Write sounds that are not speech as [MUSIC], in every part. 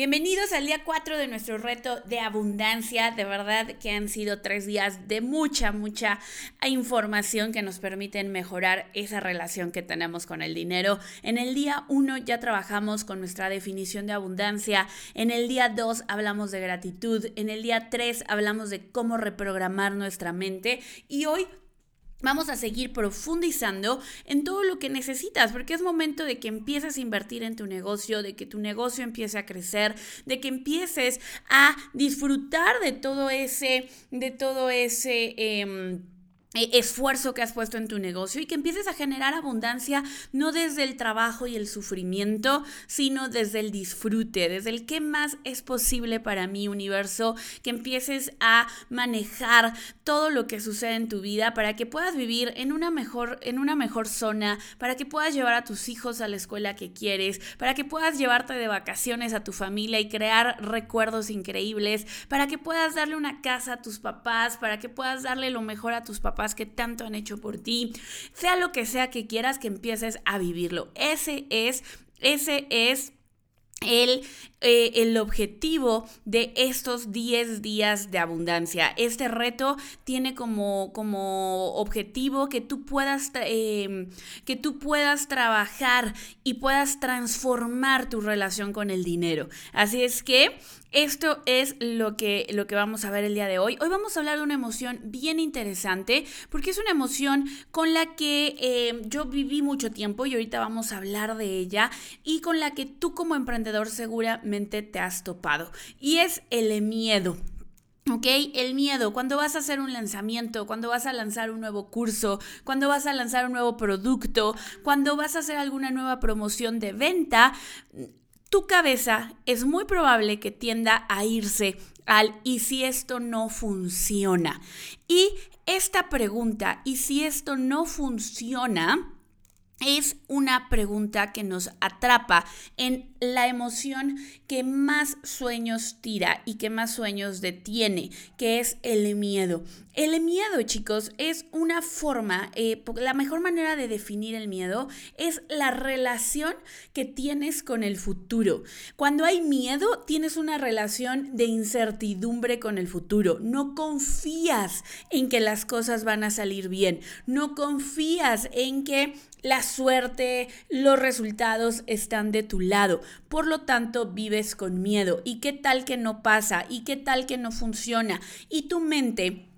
Bienvenidos al día 4 de nuestro reto de abundancia. De verdad que han sido tres días de mucha, mucha información que nos permiten mejorar esa relación que tenemos con el dinero. En el día 1 ya trabajamos con nuestra definición de abundancia. En el día 2 hablamos de gratitud. En el día 3 hablamos de cómo reprogramar nuestra mente. Y hoy Vamos a seguir profundizando en todo lo que necesitas, porque es momento de que empieces a invertir en tu negocio, de que tu negocio empiece a crecer, de que empieces a disfrutar de todo ese, de todo ese... Em, esfuerzo que has puesto en tu negocio y que empieces a generar abundancia no desde el trabajo y el sufrimiento, sino desde el disfrute, desde el qué más es posible para mi universo, que empieces a manejar todo lo que sucede en tu vida para que puedas vivir en una mejor en una mejor zona, para que puedas llevar a tus hijos a la escuela que quieres, para que puedas llevarte de vacaciones a tu familia y crear recuerdos increíbles, para que puedas darle una casa a tus papás, para que puedas darle lo mejor a tus papás que tanto han hecho por ti, sea lo que sea que quieras que empieces a vivirlo. Ese es, ese es el, eh, el, objetivo de estos 10 días de abundancia. Este reto tiene como, como objetivo que tú, puedas, em, que tú puedas trabajar y puedas transformar tu relación con el dinero. Así es que esto es lo que, lo que vamos a ver el día de hoy. Hoy vamos a hablar de una emoción bien interesante porque es una emoción con la que eh, yo viví mucho tiempo y ahorita vamos a hablar de ella y con la que tú como emprendedor te has topado y es el miedo. ¿Ok? El miedo, cuando vas a hacer un lanzamiento, cuando vas a lanzar un nuevo curso, cuando vas a lanzar un nuevo producto, cuando vas a hacer alguna nueva promoción de venta, tu cabeza es muy probable que tienda a irse al ¿y si esto no funciona? Y esta pregunta, ¿y si esto no funciona? es una pregunta que nos atrapa en la emoción que más sueños tira y que más sueños detiene, que es el miedo. El miedo, chicos, es una forma, eh, la mejor manera de definir el miedo es la relación que tienes con el futuro. Cuando hay miedo, tienes una relación de incertidumbre con el futuro. No confías en que las cosas van a salir bien. No confías en que la suerte, los resultados están de tu lado. Por lo tanto, vives con miedo. ¿Y qué tal que no pasa? ¿Y qué tal que no funciona? Y tu mente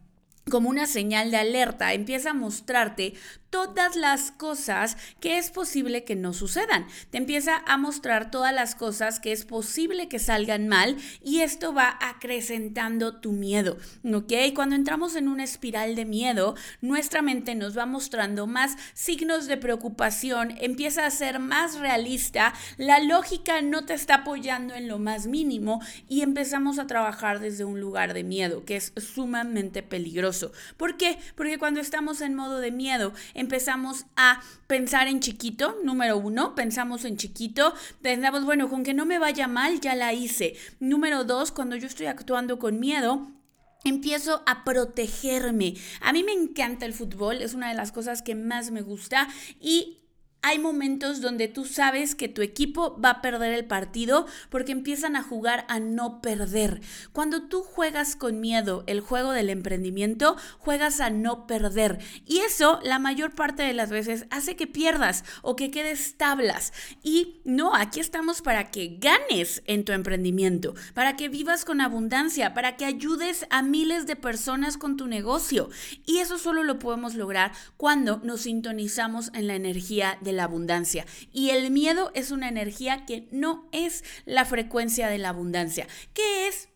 como una señal de alerta, empieza a mostrarte todas las cosas que es posible que no sucedan. Te empieza a mostrar todas las cosas que es posible que salgan mal y esto va acrecentando tu miedo, ¿ok? Cuando entramos en una espiral de miedo, nuestra mente nos va mostrando más signos de preocupación, empieza a ser más realista, la lógica no te está apoyando en lo más mínimo y empezamos a trabajar desde un lugar de miedo, que es sumamente peligroso. ¿Por qué? Porque cuando estamos en modo de miedo, empezamos a pensar en chiquito, número uno, pensamos en chiquito, pensamos, bueno, con que no me vaya mal, ya la hice. Número dos, cuando yo estoy actuando con miedo, Empiezo a protegerme. A mí me encanta el fútbol, es una de las cosas que más me gusta y hay momentos donde tú sabes que tu equipo va a perder el partido porque empiezan a jugar a no perder. Cuando tú juegas con miedo el juego del emprendimiento, juegas a no perder. Y eso la mayor parte de las veces hace que pierdas o que quedes tablas. Y no, aquí estamos para que ganes en tu emprendimiento, para que vivas con abundancia, para que ayudes a miles de personas con tu negocio. Y eso solo lo podemos lograr cuando nos sintonizamos en la energía de la abundancia. Y el miedo es una energía que no es la frecuencia de la abundancia. ¿Qué es?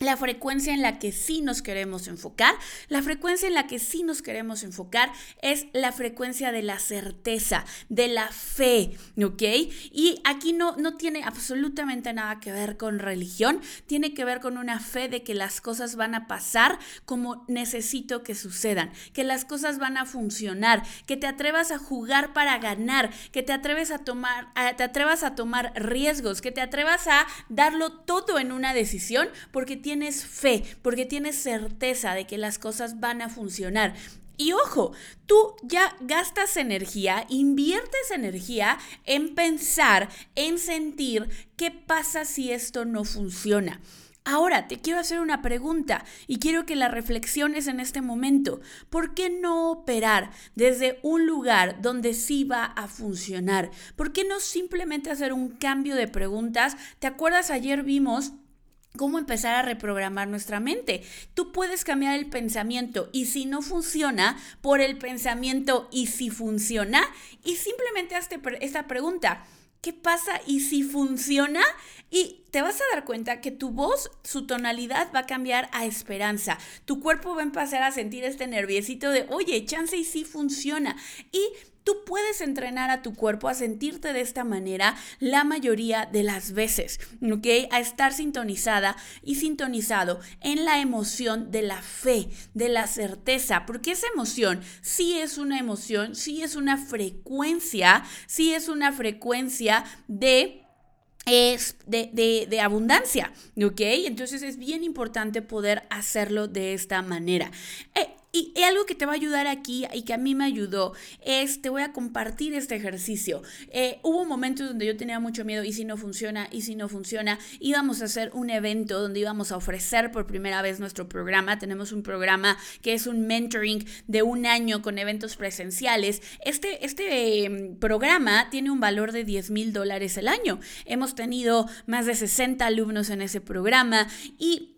La frecuencia en la que sí nos queremos enfocar, la frecuencia en la que sí nos queremos enfocar es la frecuencia de la certeza, de la fe, ¿ok? Y aquí no, no tiene absolutamente nada que ver con religión, tiene que ver con una fe de que las cosas van a pasar como necesito que sucedan, que las cosas van a funcionar, que te atrevas a jugar para ganar, que te atreves a tomar, te atrevas a tomar riesgos, que te atrevas a darlo todo en una decisión porque tienes fe, porque tienes certeza de que las cosas van a funcionar. Y ojo, tú ya gastas energía, inviertes energía en pensar, en sentir qué pasa si esto no funciona. Ahora te quiero hacer una pregunta y quiero que la reflexiones en este momento. ¿Por qué no operar desde un lugar donde sí va a funcionar? ¿Por qué no simplemente hacer un cambio de preguntas? ¿Te acuerdas ayer vimos cómo empezar a reprogramar nuestra mente. Tú puedes cambiar el pensamiento y si no funciona, por el pensamiento y si funciona, y simplemente hazte esta pregunta. ¿Qué pasa y si funciona? Y te vas a dar cuenta que tu voz, su tonalidad va a cambiar a esperanza. Tu cuerpo va a empezar a sentir este nerviosito de, oye, chance y si funciona. Y Tú puedes entrenar a tu cuerpo a sentirte de esta manera la mayoría de las veces, ¿ok? A estar sintonizada y sintonizado en la emoción de la fe, de la certeza, porque esa emoción sí es una emoción, sí es una frecuencia, sí es una frecuencia de es de, abundancia, ¿ok? Entonces es bien importante poder hacerlo de esta manera. Eh, y, algo que te va a ayudar aquí y que a mí me ayudó es, te voy a compartir este ejercicio. Eh, hubo momentos donde yo tenía mucho miedo y si no funciona, y si no funciona, íbamos a hacer un evento donde íbamos a ofrecer por primera vez nuestro programa. Tenemos un programa que es un mentoring de un año con eventos presenciales. Este, este em, programa tiene un valor de 10 mil dólares el año. Hemos tenido más de 60 alumnos en ese programa y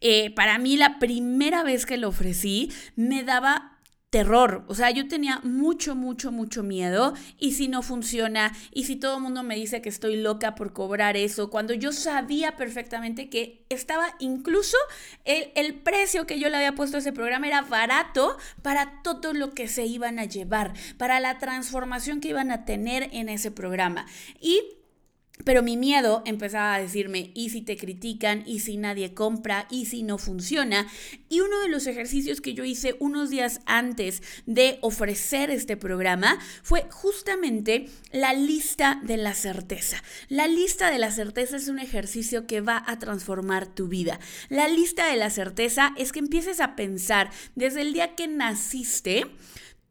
eh, para mí la primera vez que lo ofrecí me daba terror. O sea, yo tenía mucho, mucho, mucho miedo. Y si no funciona, y si todo el mundo me dice que estoy loca por cobrar eso, cuando yo sabía perfectamente que estaba incluso el, el precio que yo le había puesto a ese programa era barato para todo lo que se iban a llevar, para la transformación que iban a tener en ese programa. Y pero mi miedo empezaba a decirme, ¿y si te critican? ¿Y si nadie compra? ¿Y si no funciona? Y uno de los ejercicios que yo hice unos días antes de ofrecer este programa fue justamente la lista de la certeza. La lista de la certeza es un ejercicio que va a transformar tu vida. La lista de la certeza es que empieces a pensar desde el día que naciste,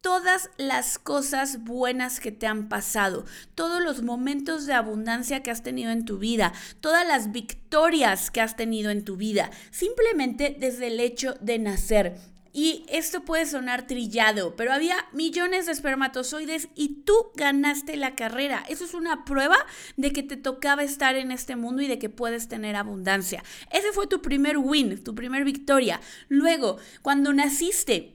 todas las cosas buenas que te han pasado, todos los momentos de abundancia que has tenido en tu vida, todas las victorias que has tenido en tu vida, simplemente desde el hecho de nacer. Y esto puede sonar trillado, pero había millones de espermatozoides y tú ganaste la carrera. Eso es una prueba de que te tocaba estar en este mundo y de que puedes tener abundancia. Ese fue tu primer win, tu primer victoria. Luego, cuando naciste,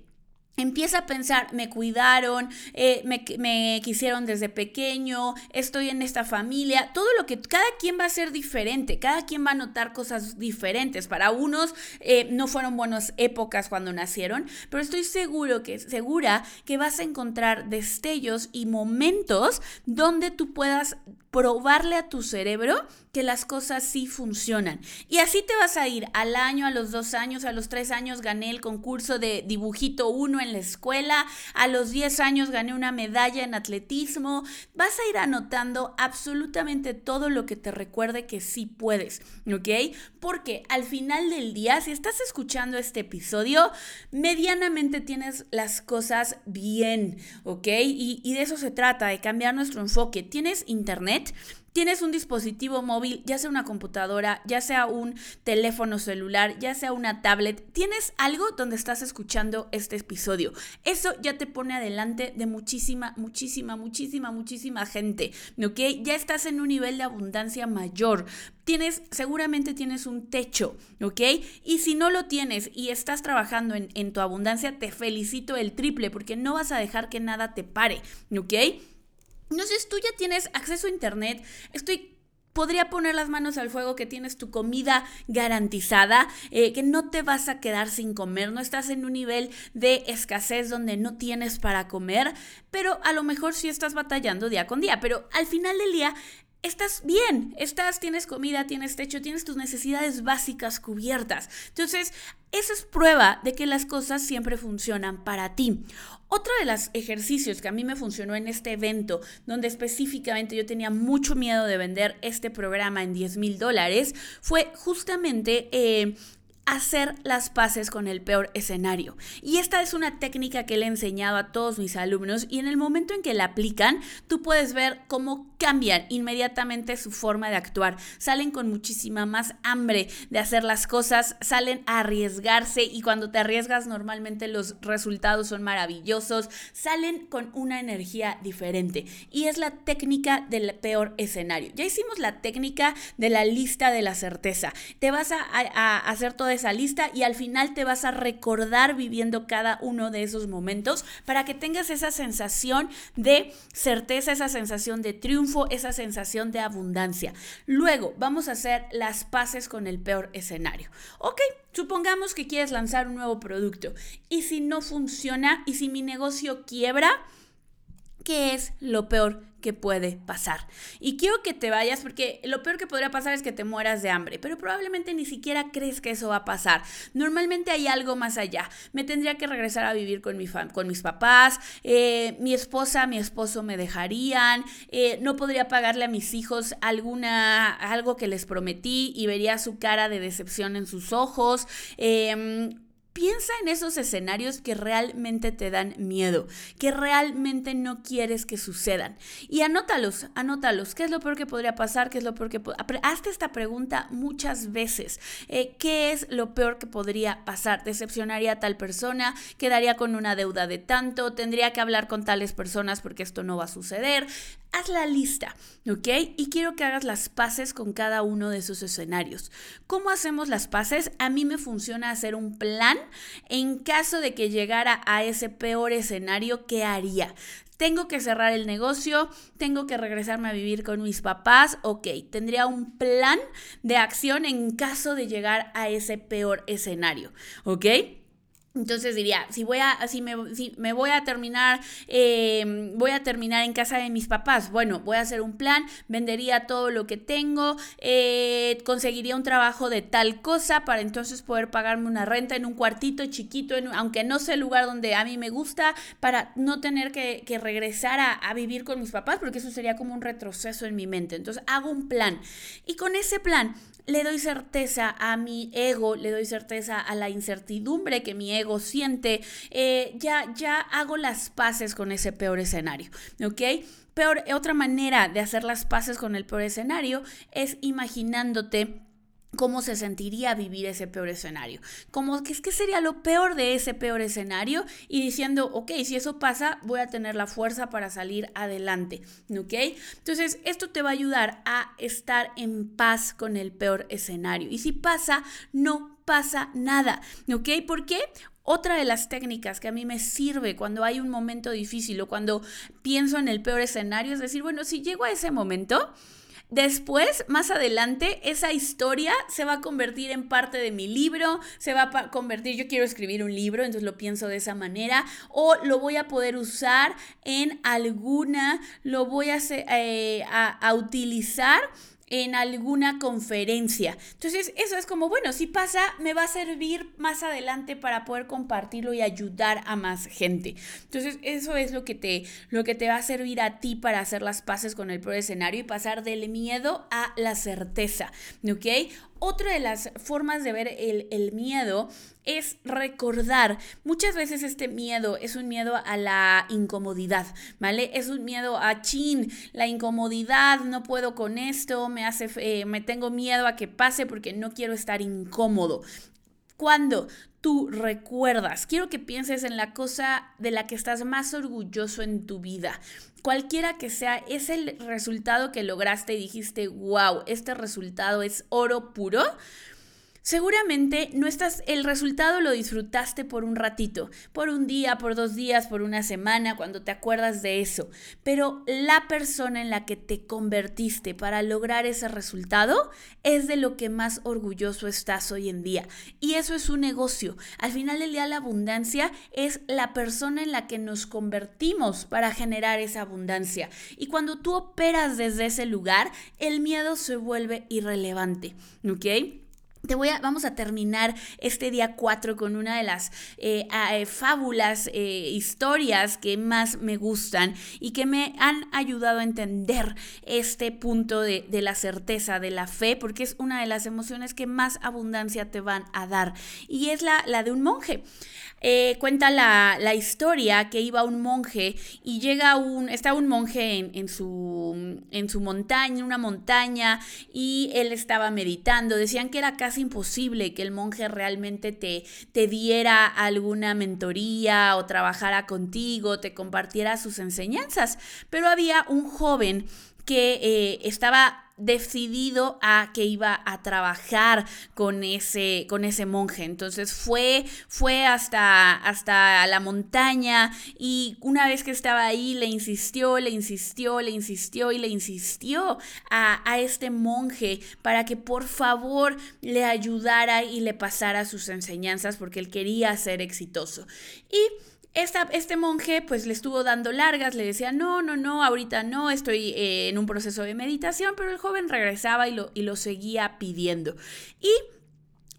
Empieza a pensar, me cuidaron, eh, me, quisieron desde pequeño, estoy en esta familia, todo lo que cada quien va a ser diferente, cada quien va a notar cosas diferentes. Para unos eh, no fueron buenas épocas cuando nacieron, pero estoy seguro que, segura que vas a encontrar destellos y momentos donde tú puedas probarle a tu cerebro que las cosas sí funcionan. Y así te vas a ir al año, a los dos años, a los tres años gané el concurso de dibujito uno en la escuela, a los diez años gané una medalla en atletismo. Vas a ir anotando absolutamente todo lo que te recuerde que sí puedes, ¿ok? Porque al final del día, si estás escuchando este episodio, medianamente tienes las cosas bien, ¿ok? Y, y de eso se trata, de cambiar nuestro enfoque. Tienes internet tienes un dispositivo móvil, ya sea una computadora, ya sea un teléfono celular, ya sea una tablet, tienes algo donde estás escuchando este episodio. Eso ya te pone adelante de muchísima, muchísima, muchísima, muchísima gente, ¿ok? Ya estás en un nivel de abundancia mayor. Tienes, seguramente tienes un techo, ¿ok? Y si no lo tienes y estás trabajando en, en tu abundancia, te felicito el triple porque no vas a dejar que nada te pare, ¿ok? Entonces tú ya tienes acceso a Internet, estoy podría poner las manos al fuego que tienes tu comida garantizada, eh, que no te vas a quedar sin comer, no estás en un nivel de escasez donde no tienes para comer, pero a lo mejor sí estás batallando día con día, pero al final del día estás bien, estás, tienes comida, tienes techo, tienes tus necesidades básicas cubiertas. Entonces, esa es prueba de que las cosas siempre funcionan para ti. Otro de los ejercicios que a mí me funcionó en este evento, donde específicamente yo tenía mucho miedo de vender este programa en 10 mil dólares, fue justamente... Eh, hacer las paces con el peor escenario. Y esta es una técnica que le he enseñado a todos mis alumnos y en el momento en que la aplican, tú puedes ver cómo cambian inmediatamente su forma de actuar. Salen con muchísima más hambre de hacer las cosas, salen a arriesgarse y cuando te arriesgas normalmente los resultados son maravillosos, salen con una energía diferente. Y es la técnica del peor escenario. Ya hicimos la técnica de la lista de la certeza. Te vas a, hacer toda esa lista y al final te vas a recordar viviendo cada uno de esos momentos para que tengas esa sensación de certeza, esa sensación de triunfo, esa sensación de abundancia. Luego vamos a hacer las paces con el peor escenario. Ok, supongamos que quieres lanzar un nuevo producto y si no funciona y si mi negocio quiebra, ¿qué es lo peor que puede pasar. Y quiero que te vayas porque lo peor que podría pasar es que te mueras de hambre, pero probablemente ni siquiera crees que eso va a pasar. Normalmente hay algo más allá. Me tendría que regresar a vivir con, mi con mis papás, eh, mi esposa, mi esposo me dejarían, eh, no podría pagarle a mis hijos alguna, algo que les prometí y vería su cara de decepción en sus ojos. Eh, Piensa en esos escenarios que realmente te dan miedo, que realmente no quieres que sucedan. Y anótalos, anótalos. ¿Qué es lo peor que podría pasar? ¿Qué es lo peor que... Hazte esta pregunta muchas veces. Eh, ¿Qué es lo peor que podría pasar? ¿Decepcionaría a tal persona? ¿Quedaría con una deuda de tanto? ¿Tendría que hablar con tales personas porque esto no va a suceder? Haz la lista, ¿ok? Y quiero que hagas las paces con cada uno de esos escenarios. ¿Cómo hacemos las paces? A mí me funciona hacer un plan en caso de que llegara a ese peor escenario, ¿qué haría? Tengo que cerrar el negocio, tengo que regresarme a vivir con mis papás, ok, tendría un plan de acción en caso de llegar a ese peor escenario, ¿ok? Entonces diría, si voy a, si me, me voy a terminar, eh, voy a terminar en casa de mis papás, bueno, voy a hacer un plan, vendería todo lo que tengo, eh, conseguiría un trabajo de tal cosa para entonces poder pagarme una renta en un cuartito chiquito, aunque no sea el lugar donde a mí me gusta, para no tener que, regresar a, a vivir con mis papás, porque eso sería como un retroceso en mi mente. Entonces hago un plan y con ese plan le doy certeza a mi ego, le doy certeza a la incertidumbre que mi ego siente, eh, ya, ya hago las paces con ese peor escenario, ¿ok? Peor, otra manera de hacer las paces con el peor escenario es imaginándote cómo se sentiría vivir ese peor escenario. Como que es que sería lo peor de ese peor escenario y diciendo, ok, si eso pasa, voy a tener la fuerza para salir adelante, ¿ok? Entonces, esto te va a ayudar a estar en paz con el peor escenario. Y si pasa, no pasa nada, ¿ok? ¿Por qué? Otra de las técnicas que a mí me sirve cuando hay un momento difícil o cuando pienso en el peor escenario es decir, bueno, si llego a ese momento, Después, más adelante, esa historia se va a convertir en parte de mi libro, se va a convertir, yo quiero escribir un libro, entonces lo pienso de esa manera, o lo voy a poder usar en alguna, lo voy a, eh, a utilizar en alguna conferencia. Entonces, eso es como, bueno, si pasa, me va a servir más adelante para poder compartirlo y ayudar a más gente. Entonces, eso es lo que te, lo que te va a servir a ti para hacer las paces con el pro escenario y pasar del miedo a la certeza, ¿ok? Otra de las formas de ver el, miedo es recordar. Muchas veces este miedo es un miedo a la incomodidad, ¿vale? Es un miedo a chin, la incomodidad, no puedo con esto, me hace, eh, me tengo miedo a que pase porque no quiero estar incómodo. Cuando tú recuerdas, quiero que pienses en la cosa de la que estás más orgulloso en tu vida cualquiera que sea, es el resultado que lograste y dijiste, wow, este resultado es oro puro. Seguramente no estás, el resultado lo disfrutaste por un ratito, por un día, por dos días, por una semana, cuando te acuerdas de eso. Pero la persona en la que te convertiste para lograr ese resultado es de lo que más orgulloso estás hoy en día. Y eso es un negocio. Al final del día la abundancia es la persona en la que nos convertimos para generar esa abundancia. Y cuando tú operas desde ese lugar, el miedo se vuelve irrelevante. ¿Ok? Te voy a, vamos a terminar este día 4 con una de las eh, eh, fábulas, eh, historias que más me gustan y que me han ayudado a entender este punto de, de, la certeza, de la fe, porque es una de las emociones que más abundancia te van a dar. Y es la, la de un monje. Eh, cuenta la, historia que iba un monje y llega un, está un monje en, su, en su montaña, en una montaña, y él estaba meditando. Decían que era casi imposible que el monje realmente te, te diera alguna mentoría o trabajara contigo, te compartiera sus enseñanzas, pero había un joven que eh, estaba decidido a que iba a trabajar con ese, con ese monje. Entonces fue, fue hasta, hasta la montaña y una vez que estaba ahí le insistió, le insistió, le insistió y le insistió a, a este monje para que por favor le ayudara y le pasara sus enseñanzas porque él quería ser exitoso. Y este monje pues le estuvo dando largas, le decía, no, no, no, ahorita no, estoy eh, en un proceso de meditación, pero el joven regresaba y lo, y lo seguía pidiendo. Y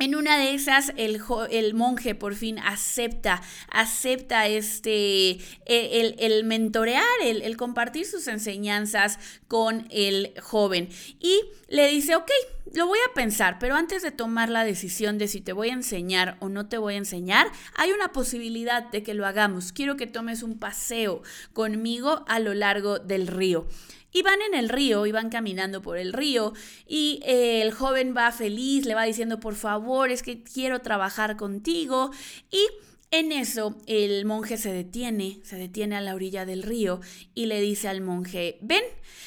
en una de esas, el, el, monje por fin acepta, acepta este, e, el, el mentorear, el, el, compartir sus enseñanzas con el joven. Y le dice, ok, lo voy a pensar, pero antes de tomar la decisión de si te voy a enseñar o no te voy a enseñar, hay una posibilidad de que lo hagamos. Quiero que tomes un paseo conmigo a lo largo del río. Y van en el río, y van caminando por el río, y eh, el joven va feliz, le va diciendo, por favor, es que quiero trabajar contigo. Y en eso el monje se detiene, se detiene a la orilla del río y le dice al monje, ven,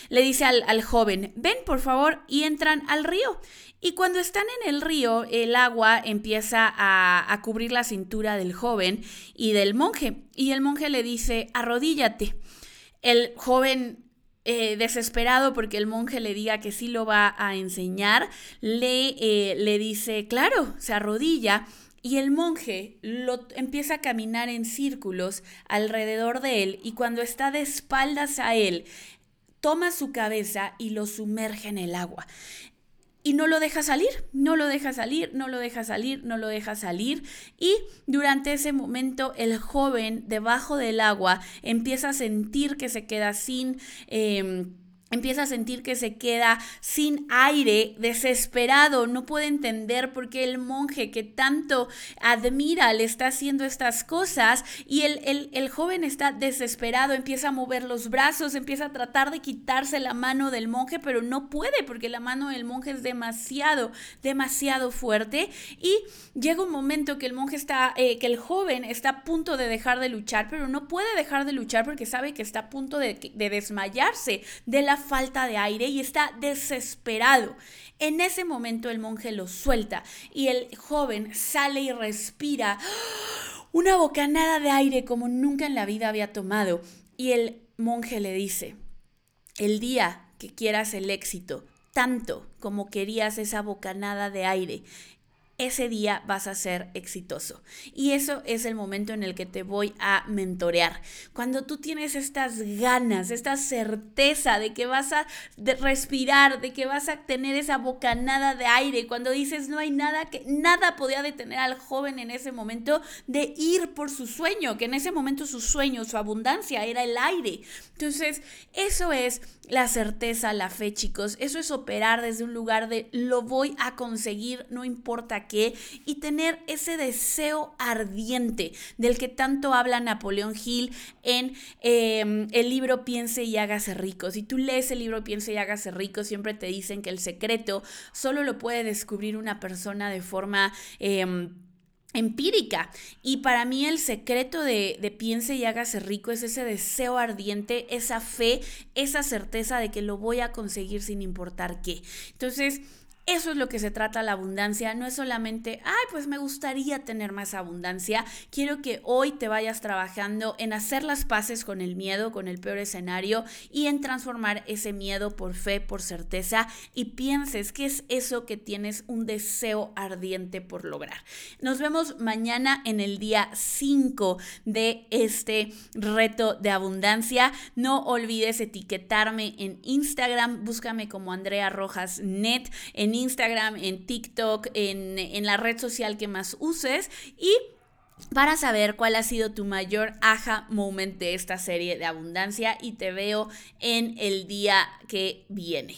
le dice al, al, joven, ven por favor, y entran al río. Y cuando están en el río, el agua empieza a, a cubrir la cintura del joven y del monje. Y el monje le dice, arrodíllate. El joven eh, desesperado porque el monje le diga que sí lo va a enseñar, le, eh, le dice, claro, se arrodilla. Y el monje lo empieza a caminar en círculos alrededor de él y cuando está de espaldas a él, toma su cabeza y lo sumerge en el agua y no lo deja salir, no lo deja salir, no lo deja salir, no lo deja salir. Y durante ese momento el joven debajo del agua empieza a sentir que se queda sin... Em, empieza a sentir que se queda sin aire, desesperado, no puede entender por qué el monje que tanto admira le está haciendo estas cosas y el, el, joven está desesperado, empieza a mover los brazos, empieza a tratar de quitarse la mano del monje, pero no puede porque la mano del monje es demasiado, demasiado fuerte. Y llega un momento que el monje está, eh, que el joven está a punto de dejar de luchar, pero no puede dejar de luchar porque sabe que está a punto de, de desmayarse de la falta de aire y está desesperado. En ese momento el monje lo suelta y el joven sale y respira [GASPS] una bocanada de aire como nunca en la vida había tomado. Y el monje le dice, el día que quieras el éxito, tanto como querías esa bocanada de aire, ese día vas a ser exitoso. Y eso es el momento en el que te voy a mentorear. Cuando tú tienes estas ganas, esta certeza de que vas a respirar, de que vas a tener esa bocanada de aire, cuando dices no hay nada que nada podía detener al joven en ese momento de ir por su sueño, que en ese momento su sueño, su abundancia era el aire. Entonces, eso es la certeza, la fe, chicos. Eso es operar desde un lugar de lo voy a conseguir, no importa y tener ese deseo ardiente del que tanto habla Napoleón Hill en em, el libro Piense y hágase rico. Si tú lees el libro Piense y hágase rico, siempre te dicen que el secreto solo lo puede descubrir una persona de forma... Em, empírica. Y para mí el secreto de, de, piense y hágase rico es ese deseo ardiente, esa fe, esa certeza de que lo voy a conseguir sin importar qué. Entonces, eso es lo que se trata la abundancia, no es solamente, ay, pues me gustaría tener más abundancia, quiero que hoy te vayas trabajando en hacer las paces con el miedo, con el peor escenario y en transformar ese miedo por fe, por certeza y pienses que es eso que tienes un deseo ardiente por lograr. Nos vemos mañana en el día 5 de este reto de abundancia. No olvides etiquetarme en Instagram, búscame como Andrea Rojas Net, en Instagram, en TikTok, en, en la red social que más uses y para saber cuál ha sido tu mayor aha moment de esta serie de abundancia y te veo en el día que viene.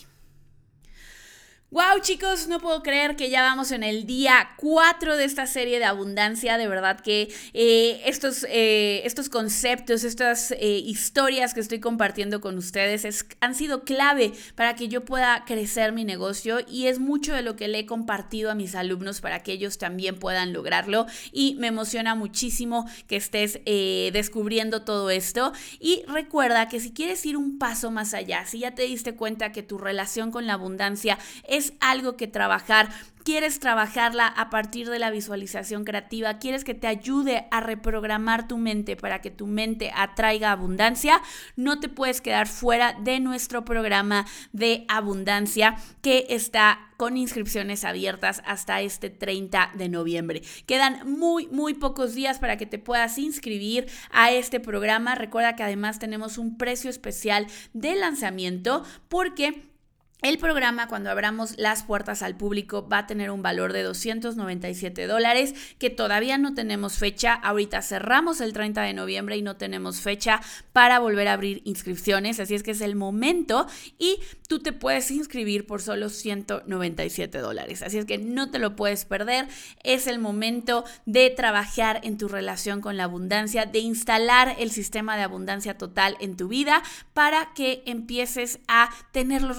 Wow chicos, no puedo creer que ya vamos en el día 4 de esta serie de abundancia. De verdad que eh, estos, eh, estos conceptos, estas eh, historias que estoy compartiendo con ustedes han sido clave para que yo pueda crecer mi negocio y es mucho de lo que le he compartido a mis alumnos para que ellos también puedan lograrlo. Y me emociona muchísimo que estés descubriendo todo esto. Y recuerda que si quieres ir un paso más allá, si ya te diste cuenta que tu relación con la abundancia es algo que trabajar quieres trabajarla a partir de la visualización creativa, quieres que te ayude a reprogramar tu mente para que tu mente atraiga abundancia, no te puedes quedar fuera de nuestro programa de abundancia que está con inscripciones abiertas hasta este 30 de noviembre. Quedan muy, muy pocos días para que te puedas inscribir a este programa. Recuerda que además tenemos un precio especial de lanzamiento porque el programa, cuando abramos las puertas al público, va a tener un valor de 297 dólares, que todavía no tenemos fecha. Ahorita cerramos el 30 de noviembre y no tenemos fecha para volver a abrir inscripciones, así es que es el momento y tú te puedes inscribir por solo 197 dólares. Así es que no te lo puedes perder. Es el momento de trabajar en tu relación con la abundancia, de instalar el sistema de abundancia total en tu vida para que empieces a tener los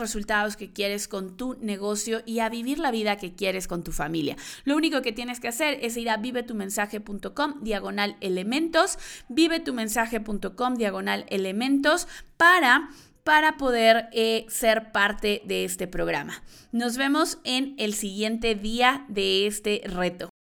que quieres con tu negocio y a vivir la vida que quieres con tu familia. Lo único que tienes que hacer es ir a vivetumensaje.com diagonal elementos, vivetumensaje.com diagonal elementos para para poder eh, ser parte de este programa. Nos vemos en el siguiente día de este reto.